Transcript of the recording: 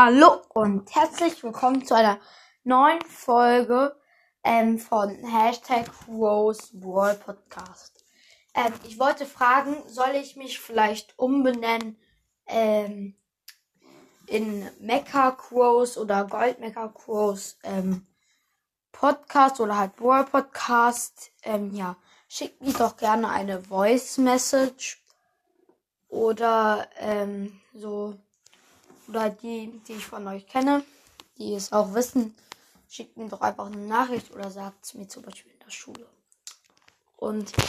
Hallo und herzlich willkommen zu einer neuen Folge ähm, von Hashtag Rose Wall Podcast. Ähm, ich wollte fragen, soll ich mich vielleicht umbenennen ähm, in Mecha Crows oder Gold Mecha Crows ähm, Podcast oder halt Wall Podcast? Ähm, ja, schickt mir doch gerne eine Voice Message oder ähm, so oder die, die ich von euch kenne, die es auch wissen, schickt mir doch einfach eine Nachricht oder sagt es mir zum Beispiel in der Schule. Und ja.